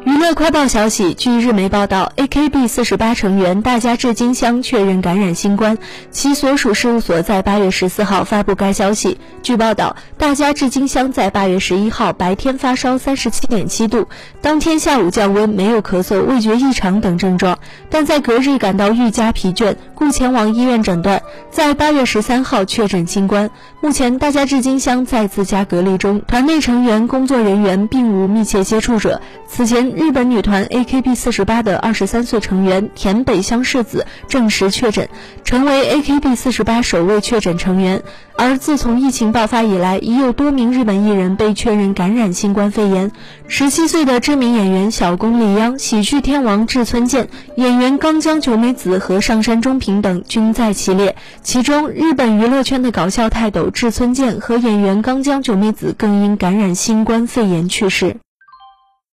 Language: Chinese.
娱乐快报消息，据日媒报道，AKB 四十八成员大家志金香确认感染新冠，其所属事务所在八月十四号发布该消息。据报道，大家志金香在八月十一号白天发烧三十七点七度，当天下午降温，没有咳嗽、味觉异常等症状，但在隔日感到愈加疲倦，故前往医院诊断，在八月十三号确诊新冠。目前，大家志金香在自家隔离中，团内成员、工作人员并无密切接触者。此前。日本女团 AKB 四十八的二十三岁成员田北香世子证实确诊，成为 AKB 四十八首位确诊成员。而自从疫情爆发以来，已有多名日本艺人被确认感染新冠肺炎。十七岁的知名演员小宫丽央、喜剧天王志村健、演员冈江久美子和上山中平等均在其列。其中，日本娱乐圈的搞笑泰斗志村健和演员冈江久美子更因感染新冠肺炎去世。